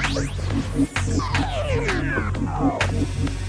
Oh, my God.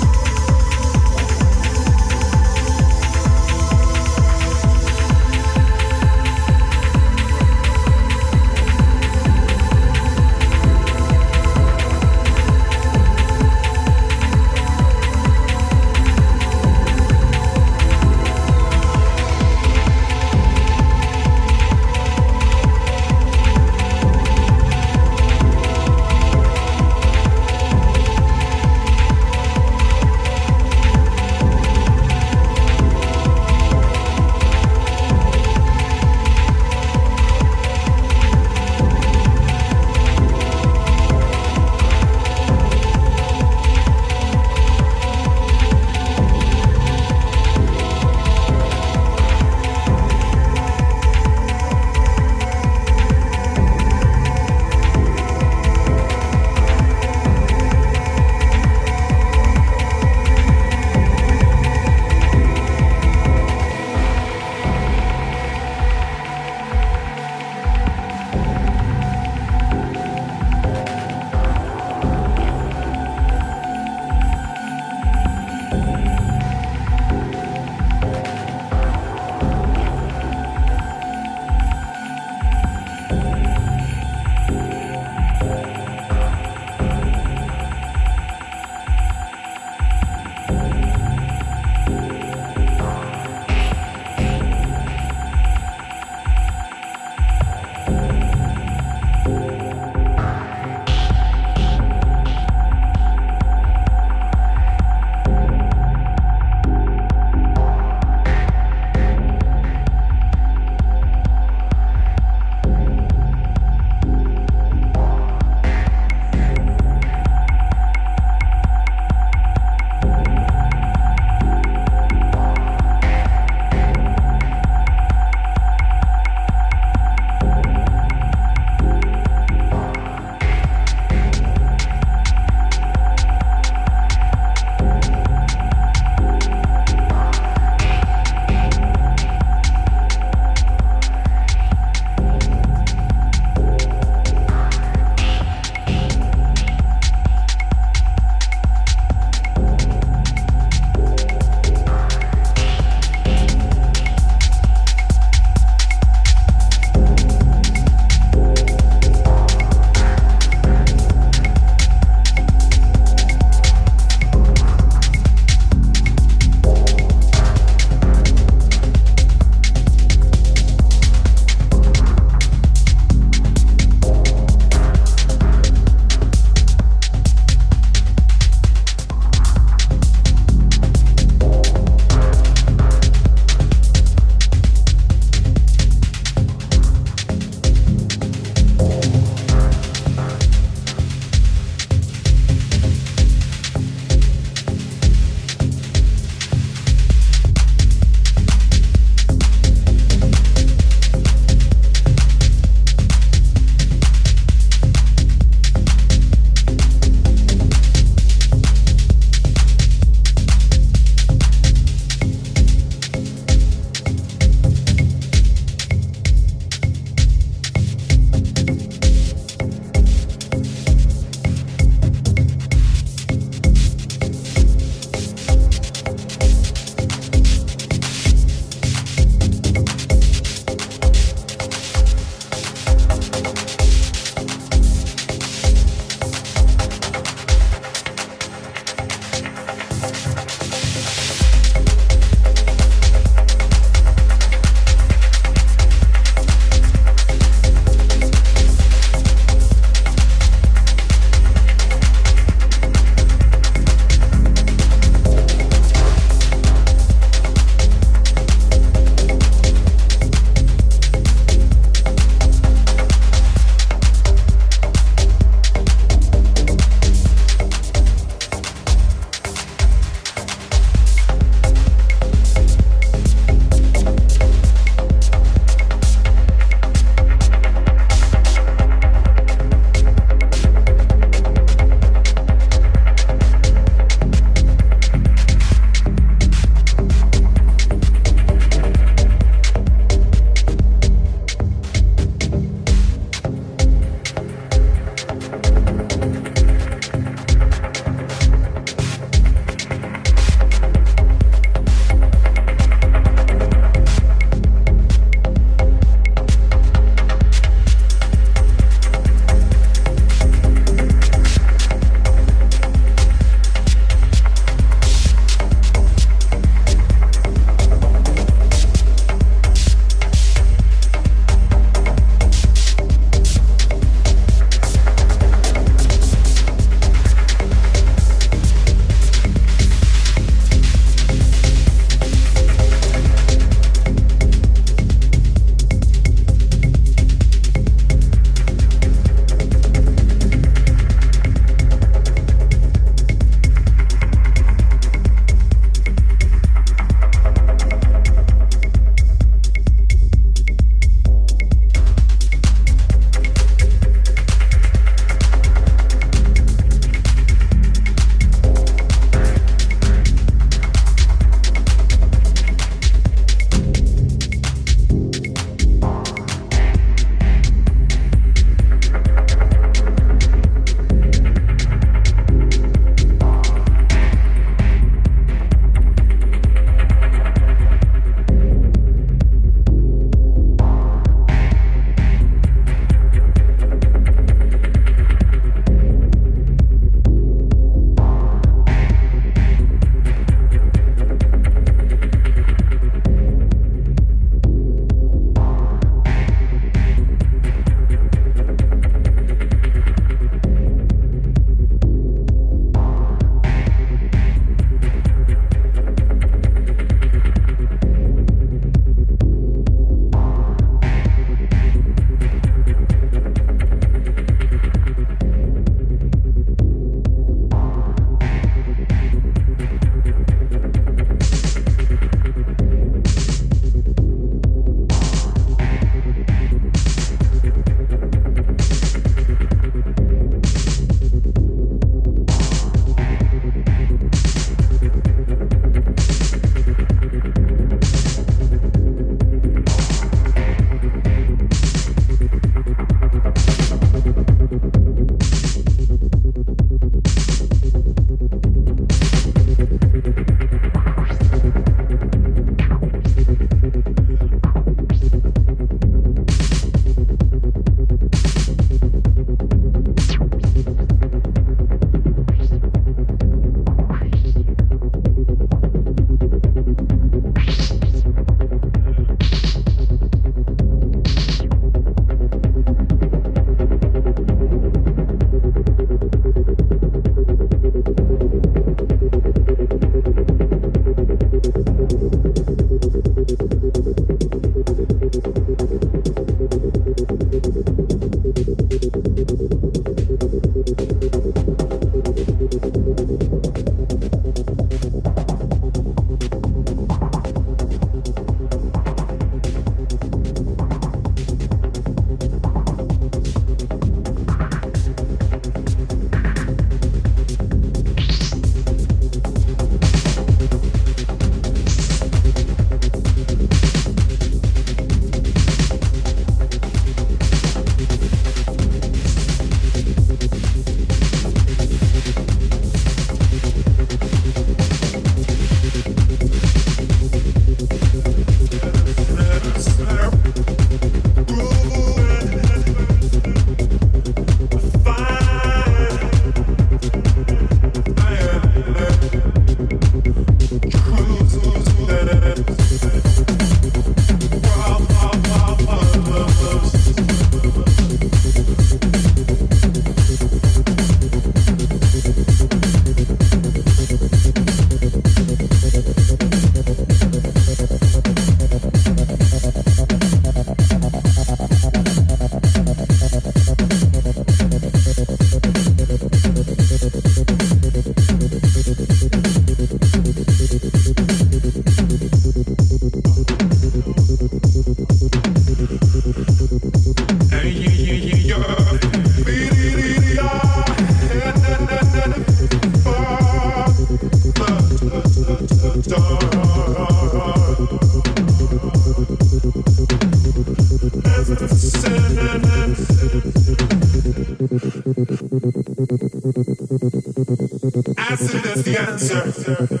Is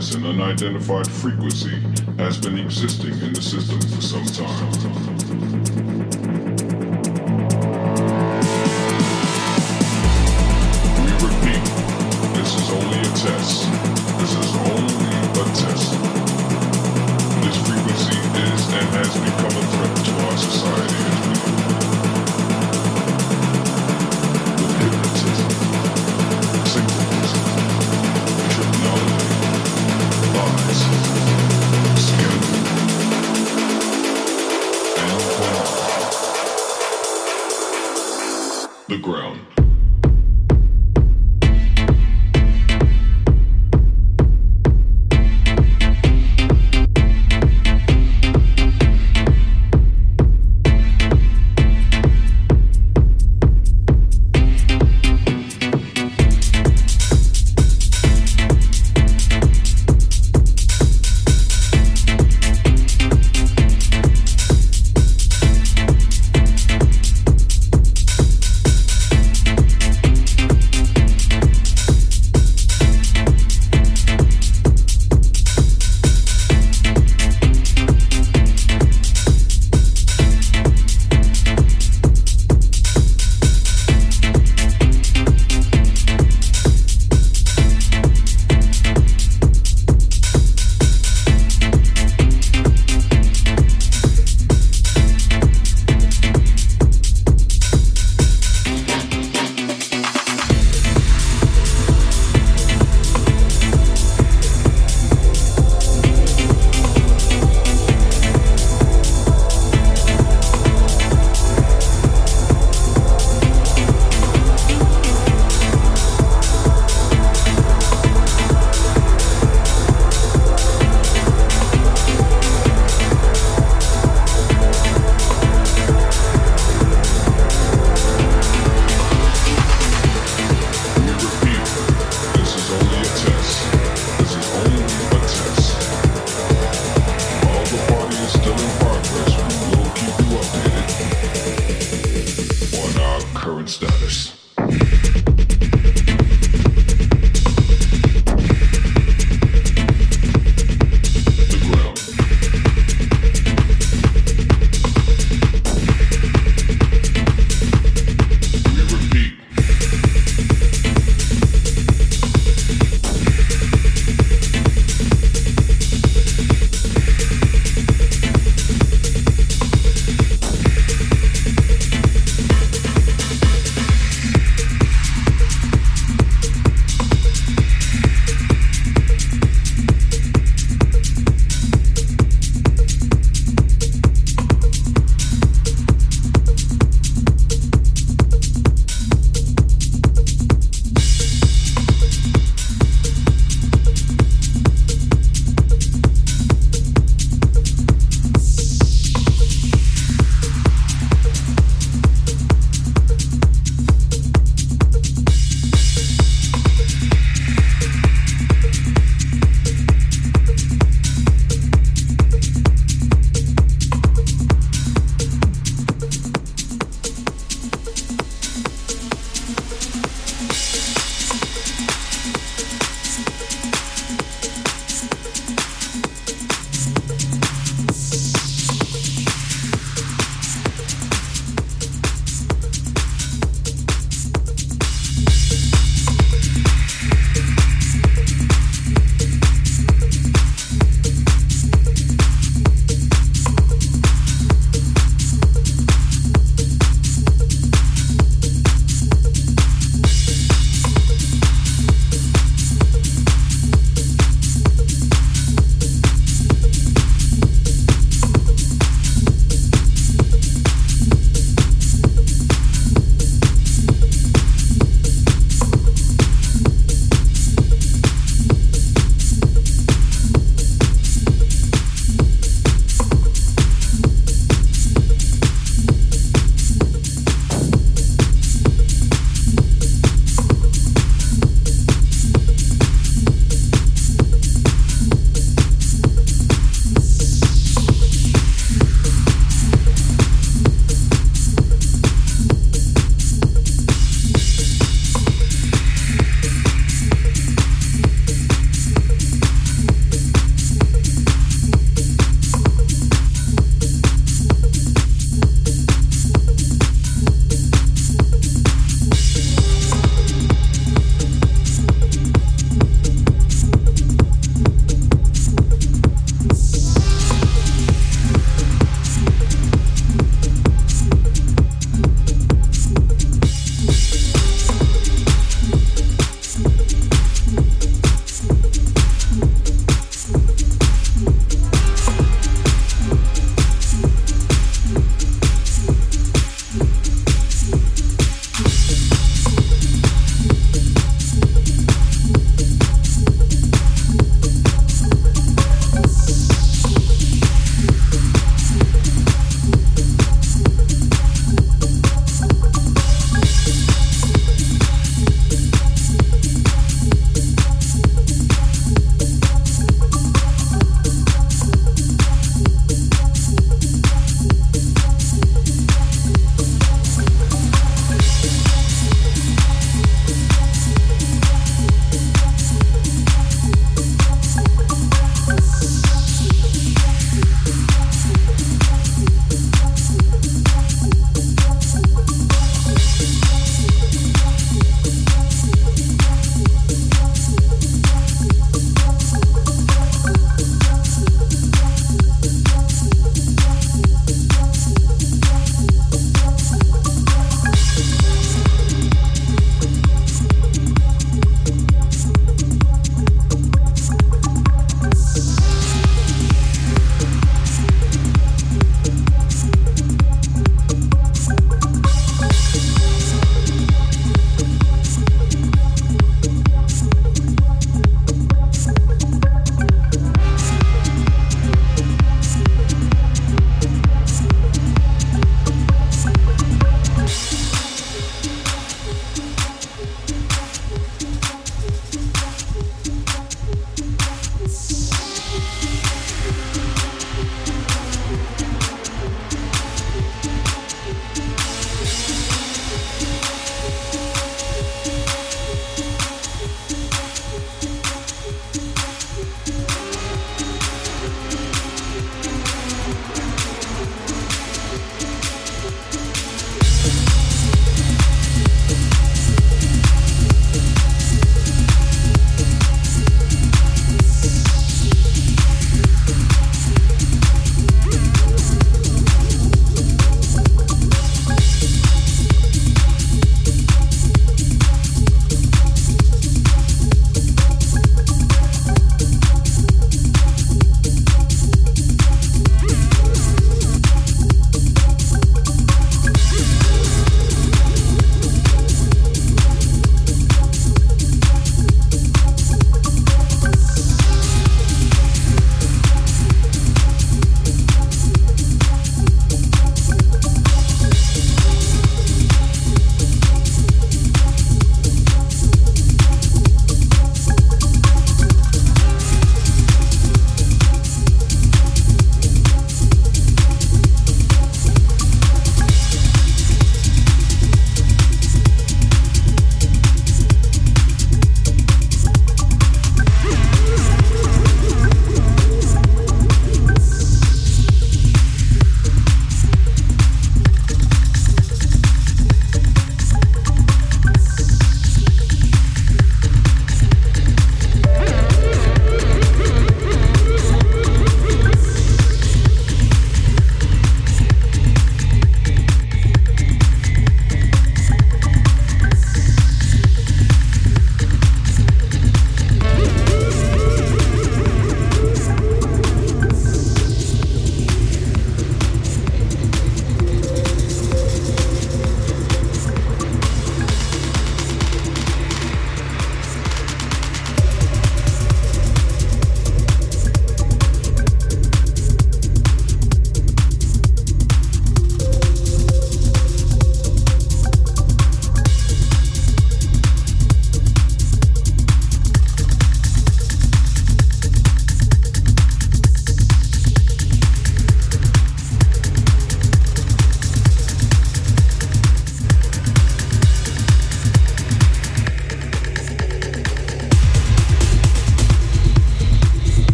an unidentified frequency has been existing in the system for some time.